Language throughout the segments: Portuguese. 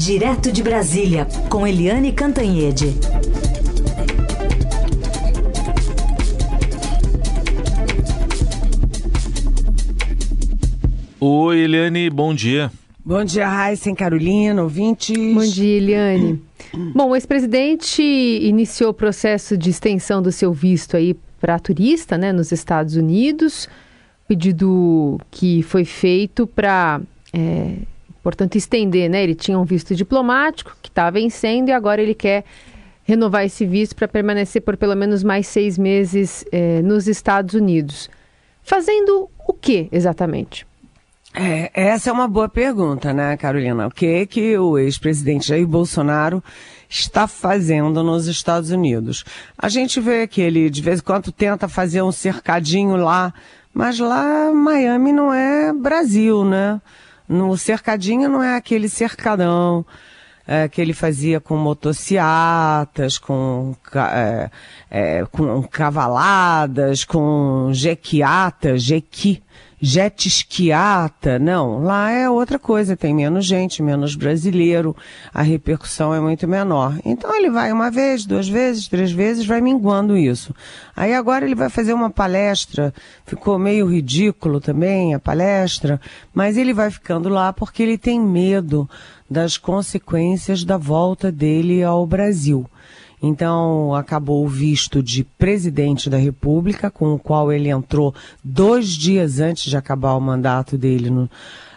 Direto de Brasília, com Eliane Cantanhede. Oi, Eliane, bom dia. Bom dia, Raíssa Carolina, ouvintes. Bom dia, Eliane. Bom, o ex-presidente iniciou o processo de extensão do seu visto aí para turista, né, nos Estados Unidos. Pedido que foi feito para, é, portanto, estender, né? Ele tinha um visto diplomático que está vencendo e agora ele quer renovar esse visto para permanecer por pelo menos mais seis meses é, nos Estados Unidos. Fazendo o que exatamente? É, essa é uma boa pergunta, né, Carolina? O que que o ex-presidente Jair Bolsonaro está fazendo nos Estados Unidos? A gente vê que ele de vez em quando tenta fazer um cercadinho lá, mas lá Miami não é Brasil, né? No cercadinho não é aquele cercadão é, que ele fazia com motociatas, com, é, é, com cavaladas, com jequiatas, jequi jet esquiata, não, lá é outra coisa, tem menos gente, menos brasileiro, a repercussão é muito menor. Então ele vai uma vez, duas vezes, três vezes, vai minguando isso. Aí agora ele vai fazer uma palestra, ficou meio ridículo também a palestra, mas ele vai ficando lá porque ele tem medo das consequências da volta dele ao Brasil. Então, acabou o visto de presidente da República, com o qual ele entrou dois dias antes de acabar o mandato dele. No,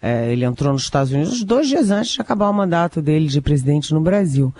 é, ele entrou nos Estados Unidos dois dias antes de acabar o mandato dele de presidente no Brasil.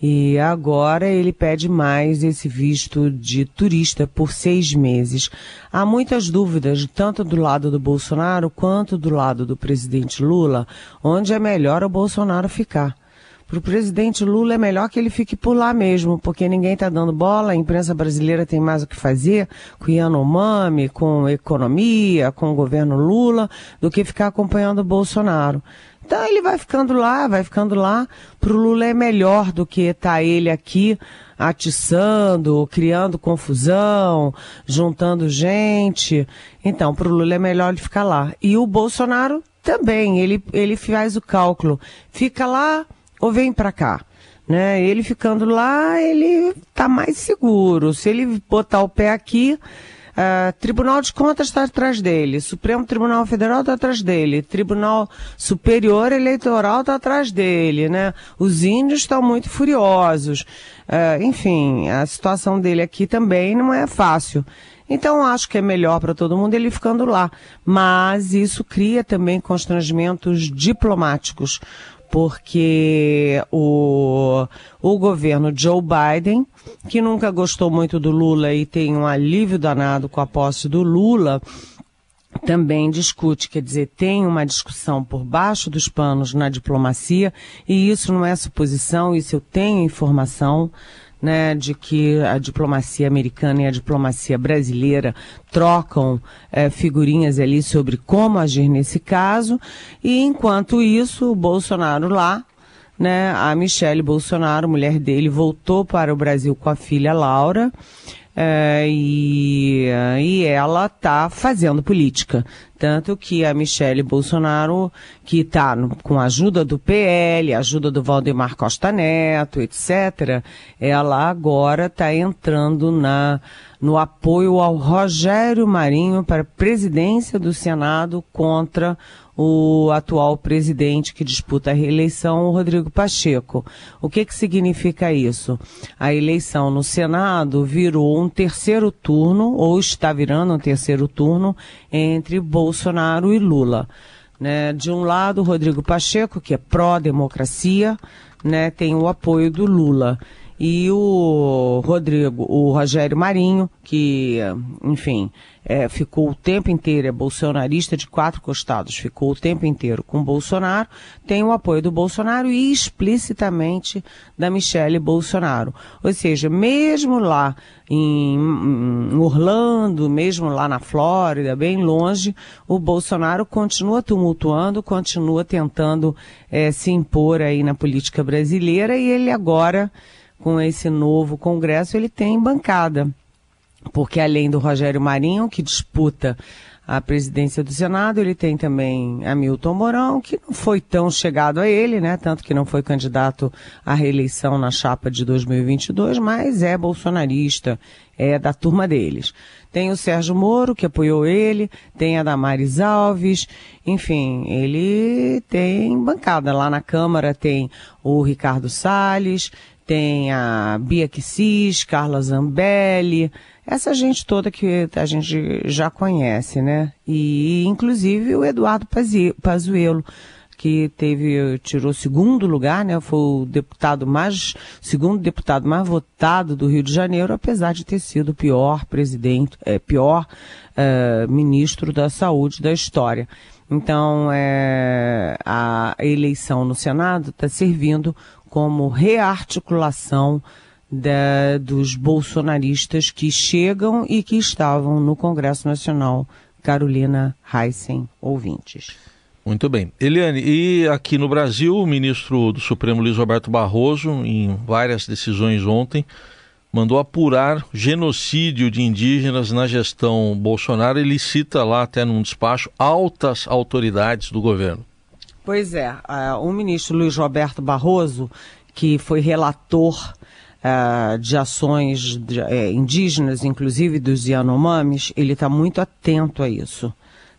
E agora ele pede mais esse visto de turista por seis meses. Há muitas dúvidas, tanto do lado do Bolsonaro quanto do lado do presidente Lula, onde é melhor o Bolsonaro ficar. Para o presidente Lula é melhor que ele fique por lá mesmo, porque ninguém está dando bola, a imprensa brasileira tem mais o que fazer com Yanomami, com economia, com o governo Lula, do que ficar acompanhando o Bolsonaro. Então ele vai ficando lá, vai ficando lá. Para o Lula é melhor do que tá ele aqui atiçando, criando confusão, juntando gente. Então, para o Lula é melhor ele ficar lá. E o Bolsonaro também, ele, ele faz o cálculo. Fica lá, ou vem para cá. Né? Ele ficando lá, ele tá mais seguro. Se ele botar o pé aqui, uh, Tribunal de Contas está atrás dele, Supremo Tribunal Federal está atrás dele, Tribunal Superior Eleitoral está atrás dele, né? Os índios estão muito furiosos. Uh, enfim, a situação dele aqui também não é fácil. Então acho que é melhor para todo mundo ele ficando lá. Mas isso cria também constrangimentos diplomáticos porque o, o governo Joe Biden, que nunca gostou muito do Lula e tem um alívio danado com a posse do Lula, também discute, quer dizer, tem uma discussão por baixo dos panos na diplomacia, e isso não é suposição, isso eu tenho informação né, de que a diplomacia americana e a diplomacia brasileira trocam é, figurinhas ali sobre como agir nesse caso, e enquanto isso, o Bolsonaro lá, né, a Michele Bolsonaro, mulher dele, voltou para o Brasil com a filha Laura, é, e, e ela está fazendo política. Tanto que a Michele Bolsonaro, que está com a ajuda do PL, ajuda do Valdemar Costa Neto, etc., ela agora está entrando na, no apoio ao Rogério Marinho para a presidência do Senado contra o atual presidente que disputa a reeleição, o Rodrigo Pacheco. O que, que significa isso? A eleição no Senado virou um terceiro turno, ou está virando um terceiro turno, entre Bolsonaro e Lula. Né? De um lado, Rodrigo Pacheco, que é pró-democracia, né, tem o apoio do Lula e o Rodrigo, o Rogério Marinho, que, enfim, é, ficou o tempo inteiro, é bolsonarista de quatro costados, ficou o tempo inteiro com Bolsonaro, tem o apoio do Bolsonaro e explicitamente da Michele Bolsonaro. Ou seja, mesmo lá em, Orlando, mesmo lá na Flórida, bem longe, o Bolsonaro continua tumultuando, continua tentando é, se impor aí na política brasileira e ele agora com esse novo Congresso, ele tem bancada. Porque além do Rogério Marinho, que disputa a presidência do Senado. Ele tem também Hamilton Mourão, que não foi tão chegado a ele, né? Tanto que não foi candidato à reeleição na chapa de 2022, mas é bolsonarista, é da turma deles. Tem o Sérgio Moro, que apoiou ele, tem a Damares Alves, enfim, ele tem bancada. Lá na Câmara tem o Ricardo Salles, tem a Bia Kicis, Carla Zambelli, essa gente toda que a gente já conhece, né? E inclusive o Eduardo Pazuello, que teve tirou segundo lugar, né? Foi o deputado mais segundo deputado mais votado do Rio de Janeiro, apesar de ter sido o pior presidente, é, pior é, ministro da Saúde da história. Então, é, a eleição no Senado está servindo como rearticulação da, dos bolsonaristas que chegam e que estavam no Congresso Nacional. Carolina Heissen, ouvintes. Muito bem. Eliane, e aqui no Brasil, o ministro do Supremo Luiz Roberto Barroso, em várias decisões ontem, mandou apurar genocídio de indígenas na gestão Bolsonaro. Ele cita lá, até num despacho, altas autoridades do governo. Pois é, uh, o ministro Luiz Roberto Barroso, que foi relator uh, de ações de, uh, indígenas, inclusive dos Yanomamis, ele está muito atento a isso.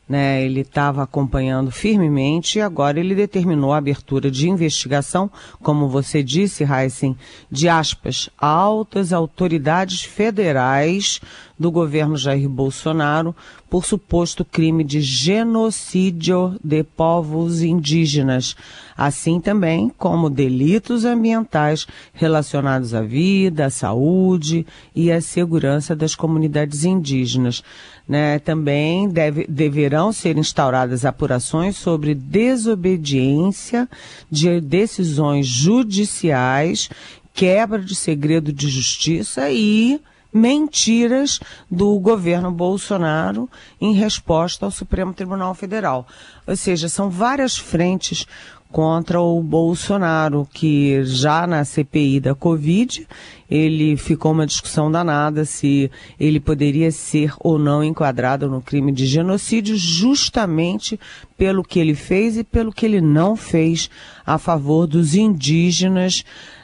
Né, ele estava acompanhando firmemente e agora ele determinou a abertura de investigação, como você disse, Heisen, de aspas, altas autoridades federais do governo Jair Bolsonaro por suposto crime de genocídio de povos indígenas, assim também como delitos ambientais relacionados à vida, à saúde e à segurança das comunidades indígenas. Né? Também deve, deverão ser instauradas apurações sobre desobediência de decisões judiciais, quebra de segredo de justiça e mentiras do governo Bolsonaro em resposta ao Supremo Tribunal Federal. Ou seja, são várias frentes contra o Bolsonaro, que já na CPI da Covid, ele ficou uma discussão danada se ele poderia ser ou não enquadrado no crime de genocídio, justamente pelo que ele fez e pelo que ele não fez a favor dos indígenas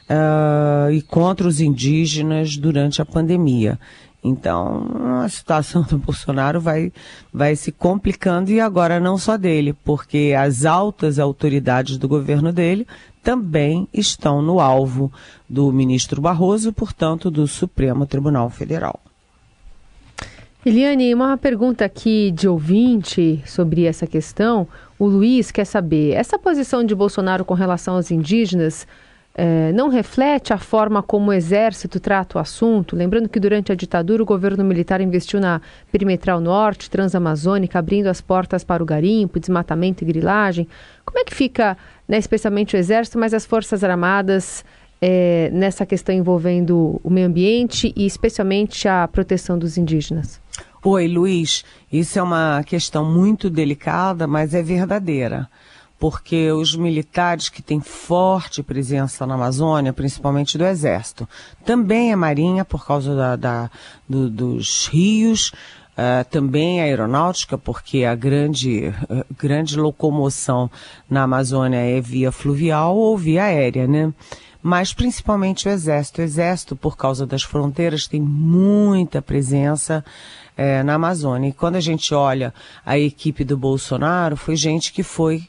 uh, e contra os indígenas durante a pandemia. Então, a situação do Bolsonaro vai, vai se complicando e agora não só dele, porque as altas autoridades do governo dele também estão no alvo do ministro Barroso, portanto, do Supremo Tribunal Federal. Eliane, uma pergunta aqui de ouvinte sobre essa questão. O Luiz quer saber: essa posição de Bolsonaro com relação aos indígenas é, não reflete a forma como o Exército trata o assunto? Lembrando que durante a ditadura o governo militar investiu na perimetral norte, transamazônica, abrindo as portas para o garimpo, desmatamento e grilagem. Como é que fica, né, especialmente o Exército, mas as Forças Armadas é, nessa questão envolvendo o meio ambiente e especialmente a proteção dos indígenas? Oi, Luiz. Isso é uma questão muito delicada, mas é verdadeira porque os militares que têm forte presença na Amazônia, principalmente do Exército, também a Marinha, por causa da, da do, dos rios, uh, também a aeronáutica, porque a grande, uh, grande locomoção na Amazônia é via fluvial ou via aérea, né? Mas principalmente o Exército. O Exército, por causa das fronteiras, tem muita presença eh, na Amazônia. E quando a gente olha a equipe do Bolsonaro, foi gente que foi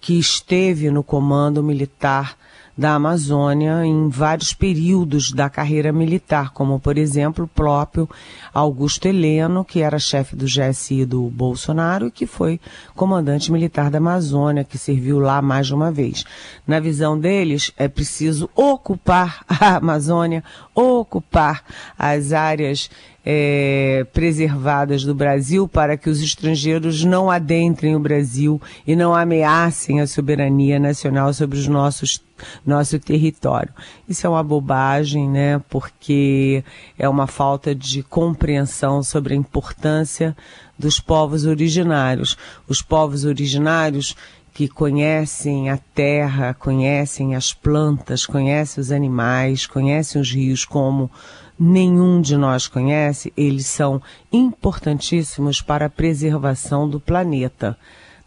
que esteve no comando militar da Amazônia em vários períodos da carreira militar, como por exemplo o próprio Augusto Heleno, que era chefe do GSI do Bolsonaro e que foi comandante militar da Amazônia, que serviu lá mais de uma vez. Na visão deles, é preciso ocupar a Amazônia, ocupar as áreas é, preservadas do Brasil para que os estrangeiros não adentrem o Brasil e não ameacem a soberania nacional sobre os nossos nosso território. Isso é uma bobagem, né? Porque é uma falta de compreensão sobre a importância dos povos originários. Os povos originários que conhecem a terra, conhecem as plantas, conhecem os animais, conhecem os rios como nenhum de nós conhece, eles são importantíssimos para a preservação do planeta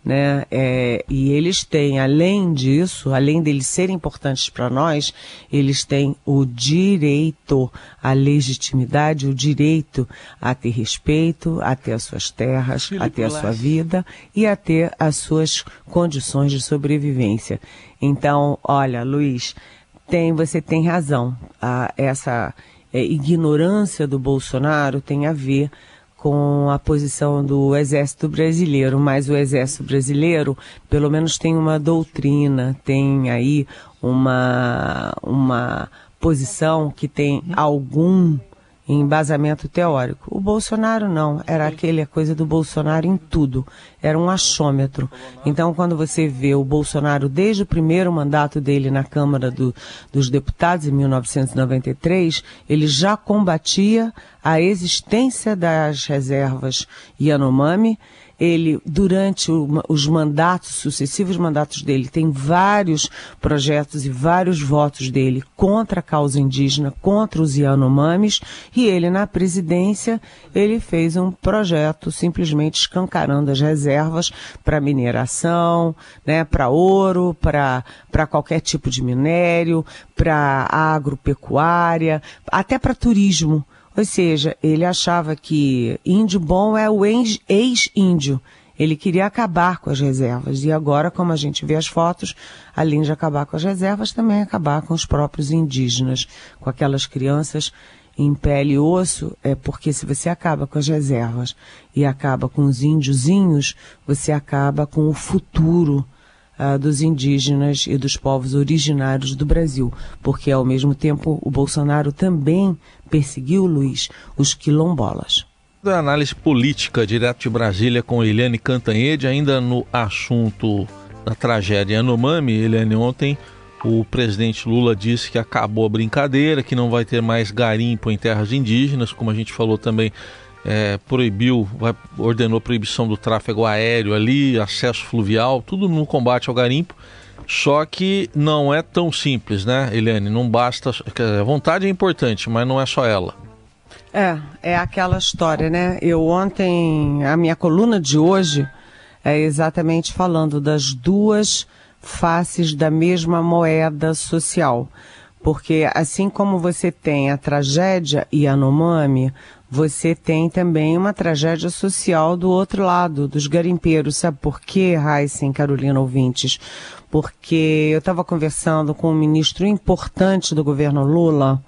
né? É, e eles têm, além disso, além deles serem importantes para nós, eles têm o direito, a legitimidade, o direito a ter respeito, a ter as suas terras, Filipe a ter a sua vida e a ter as suas condições de sobrevivência. Então, olha, Luiz, tem, você tem razão. A, essa é, ignorância do Bolsonaro tem a ver com a posição do Exército Brasileiro, mas o Exército Brasileiro, pelo menos, tem uma doutrina, tem aí uma, uma posição que tem algum embasamento teórico. O Bolsonaro não, era aquele a coisa do Bolsonaro em tudo, era um achômetro. Então, quando você vê o Bolsonaro desde o primeiro mandato dele na Câmara do, dos Deputados em 1993, ele já combatia a existência das reservas Yanomami ele, durante o, os mandatos, sucessivos mandatos dele, tem vários projetos e vários votos dele contra a causa indígena, contra os Yanomamis, e ele, na presidência, ele fez um projeto simplesmente escancarando as reservas para mineração, né, para ouro, para qualquer tipo de minério, para agropecuária, até para turismo. Ou seja, ele achava que índio bom é o ex-índio. Ele queria acabar com as reservas. E agora, como a gente vê as fotos, além de acabar com as reservas, também acabar com os próprios indígenas, com aquelas crianças em pele e osso, é porque se você acaba com as reservas e acaba com os índiozinhos, você acaba com o futuro uh, dos indígenas e dos povos originários do Brasil, porque ao mesmo tempo o Bolsonaro também perseguiu, Luiz, os quilombolas. Da análise política direto de Brasília com Eliane Cantanhede, ainda no assunto da tragédia Yanomami, Eliane, ontem o presidente Lula disse que acabou a brincadeira, que não vai ter mais garimpo em terras indígenas, como a gente falou também é, proibiu, vai, ordenou proibição do tráfego aéreo ali, acesso fluvial, tudo no combate ao garimpo. Só que não é tão simples, né, Eliane? Não basta. A vontade é importante, mas não é só ela. É, é aquela história, né? Eu ontem, a minha coluna de hoje é exatamente falando das duas faces da mesma moeda social. Porque assim como você tem a tragédia Yanomami, você tem também uma tragédia social do outro lado, dos garimpeiros. Sabe por quê, Heisen, Carolina ouvintes? Porque eu estava conversando com um ministro importante do governo Lula,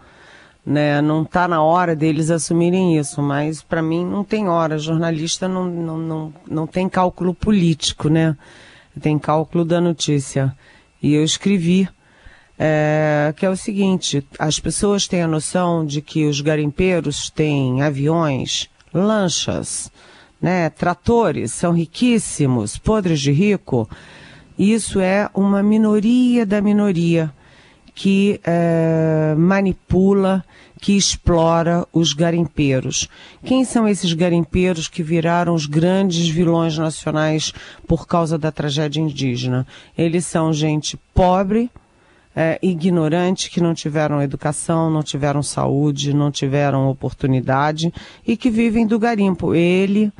né? Não está na hora deles assumirem isso, mas para mim não tem hora. Jornalista não, não, não, não tem cálculo político, né? Tem cálculo da notícia. E eu escrevi é, que é o seguinte: as pessoas têm a noção de que os garimpeiros têm aviões, lanchas, né, tratores, são riquíssimos, podres de rico. Isso é uma minoria da minoria que é, manipula, que explora os garimpeiros. Quem são esses garimpeiros que viraram os grandes vilões nacionais por causa da tragédia indígena? Eles são gente pobre, é, ignorantes que não tiveram educação, não tiveram saúde, não tiveram oportunidade e que vivem do garimpo. Ele,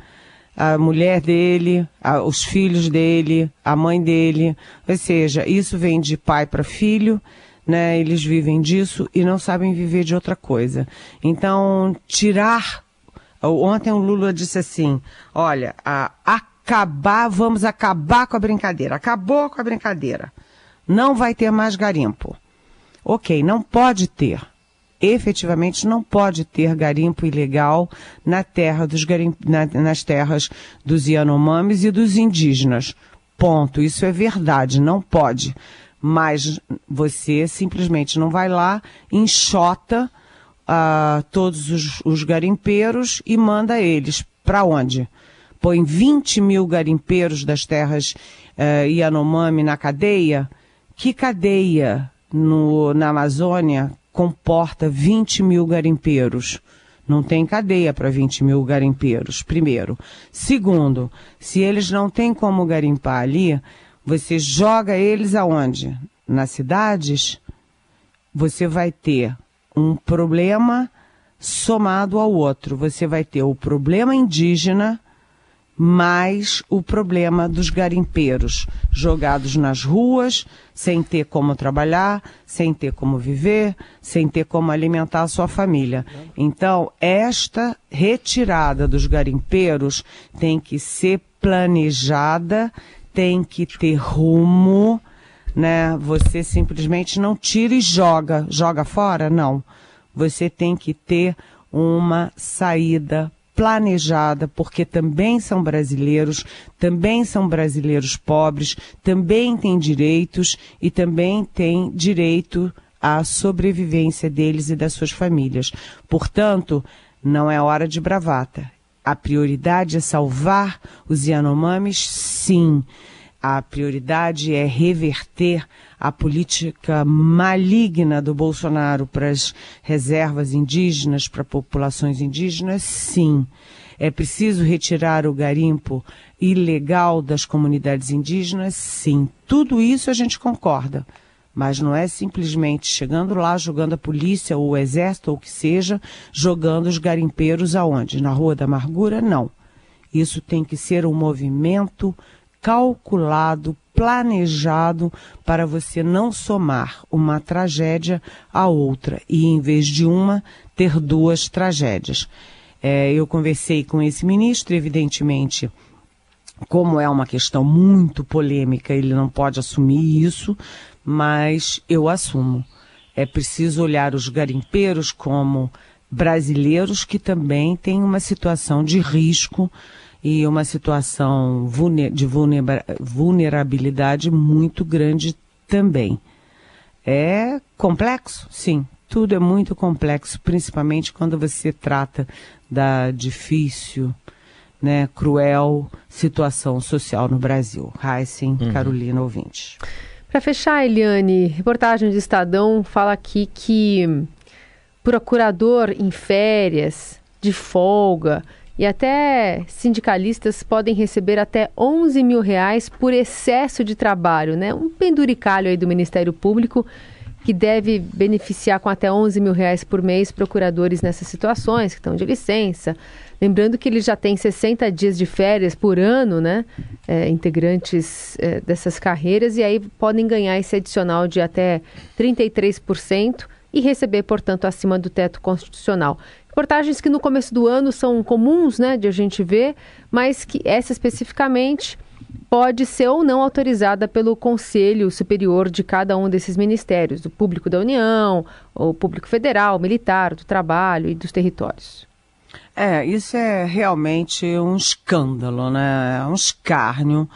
a mulher dele, a, os filhos dele, a mãe dele. Ou seja, isso vem de pai para filho. Né, eles vivem disso e não sabem viver de outra coisa. Então, tirar. Ontem o Lula disse assim: olha, a, acabar, vamos acabar com a brincadeira. Acabou com a brincadeira. Não vai ter mais garimpo. Ok, não pode ter. Efetivamente não pode ter garimpo ilegal na terra dos garimp... Na, nas terras dos Yanomamis e dos indígenas. Ponto. Isso é verdade, não pode. Mas você simplesmente não vai lá, enxota uh, todos os, os garimpeiros e manda eles. Para onde? Põe 20 mil garimpeiros das terras uh, Yanomami na cadeia que cadeia no, na Amazônia comporta 20 mil garimpeiros? Não tem cadeia para 20 mil garimpeiros, primeiro. Segundo, se eles não têm como garimpar ali, Você joga eles aonde? Nas cidades, você vai ter um problema somado ao outro. Você vai ter o problema indígena mais o problema dos garimpeiros jogados nas ruas, sem ter como trabalhar, sem ter como viver, sem ter como alimentar a sua família. Então, esta retirada dos garimpeiros tem que ser planejada, tem que ter rumo, né? Você simplesmente não tira e joga, joga fora, não. Você tem que ter uma saída planejada, porque também são brasileiros, também são brasileiros pobres, também têm direitos e também têm direito à sobrevivência deles e das suas famílias. Portanto, não é hora de bravata. A prioridade é salvar os Yanomamis, sim. A prioridade é reverter a política maligna do Bolsonaro para as reservas indígenas, para populações indígenas, sim. É preciso retirar o garimpo ilegal das comunidades indígenas, sim. Tudo isso a gente concorda. Mas não é simplesmente chegando lá, jogando a polícia ou o exército ou o que seja, jogando os garimpeiros aonde? Na Rua da Amargura? Não. Isso tem que ser um movimento calculado, planejado para você não somar uma tragédia à outra e, em vez de uma, ter duas tragédias. É, eu conversei com esse ministro, evidentemente, como é uma questão muito polêmica, ele não pode assumir isso, mas eu assumo. É preciso olhar os garimpeiros como brasileiros que também têm uma situação de risco e uma situação de vulnerabilidade muito grande também. É complexo? Sim, tudo é muito complexo, principalmente quando você trata da difícil, né, cruel situação social no Brasil. Heisen, uhum. Carolina, ouvinte. Para fechar, Eliane, reportagem do Estadão fala aqui que procurador em férias, de folga, e até sindicalistas podem receber até 11 mil reais por excesso de trabalho, né? Um penduricalho aí do Ministério Público que deve beneficiar com até 11 mil reais por mês procuradores nessas situações, que estão de licença. Lembrando que eles já têm 60 dias de férias por ano, né? É, integrantes é, dessas carreiras, e aí podem ganhar esse adicional de até 33% e receber, portanto, acima do teto constitucional. Reportagens que no começo do ano são comuns, né, de a gente ver, mas que essa especificamente pode ser ou não autorizada pelo Conselho Superior de cada um desses ministérios, do Público da União, o Público Federal, Militar, do Trabalho e dos Territórios. É, isso é realmente um escândalo, né? É um escárnio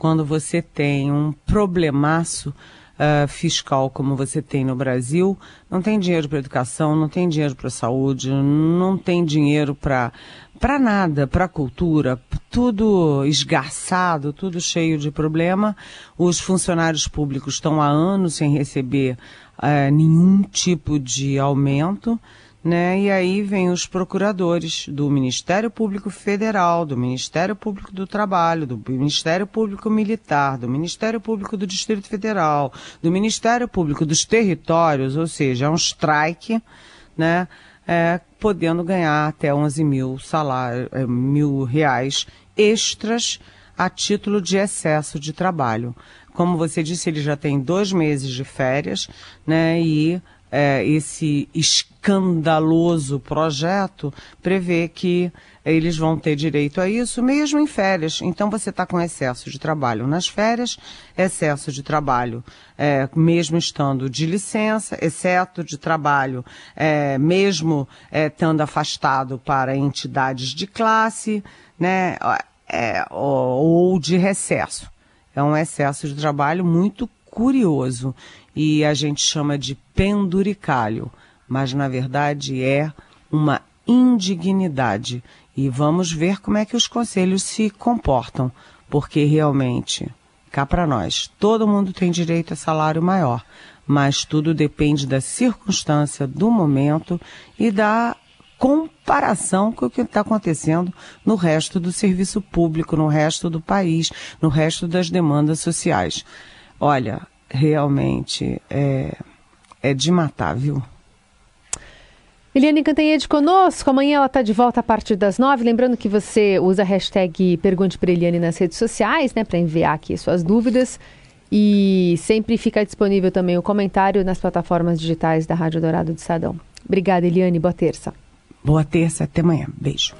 quando você tem um problemaço uh, fiscal como você tem no Brasil, não tem dinheiro para educação, não tem dinheiro para saúde, não tem dinheiro para para nada, para cultura, tudo esgarçado, tudo cheio de problema. Os funcionários públicos estão há anos sem receber uh, nenhum tipo de aumento né? E aí vem os procuradores do Ministério Público Federal, do Ministério Público do Trabalho, do Ministério Público Militar, do Ministério Público do Distrito Federal, do Ministério Público dos Territórios, ou seja, é um strike, né? É, podendo ganhar até 11 mil salário, é, mil reais extras a título de excesso de trabalho. Como você disse, ele já tem dois meses de férias, né? E é, esse escandaloso projeto prevê que eles vão ter direito a isso mesmo em férias. Então você está com excesso de trabalho nas férias, excesso de trabalho é, mesmo estando de licença, excesso de trabalho é, mesmo é, estando afastado para entidades de classe, né, é, ou de recesso. É um excesso de trabalho muito curioso e a gente chama de penduricalho, mas na verdade é uma indignidade. E vamos ver como é que os conselhos se comportam, porque realmente, cá para nós, todo mundo tem direito a salário maior, mas tudo depende da circunstância, do momento e da comparação com o que está acontecendo no resto do serviço público, no resto do país, no resto das demandas sociais. Olha, realmente é, é de matar, viu? Eliane Cantanhede conosco. Amanhã ela está de volta a partir das nove. Lembrando que você usa a hashtag Pergunte para Eliane nas redes sociais, né, para enviar aqui suas dúvidas. E sempre fica disponível também o comentário nas plataformas digitais da Rádio Dourado de Sadão. Obrigada, Eliane. Boa terça. Boa terça. Até amanhã. Beijo.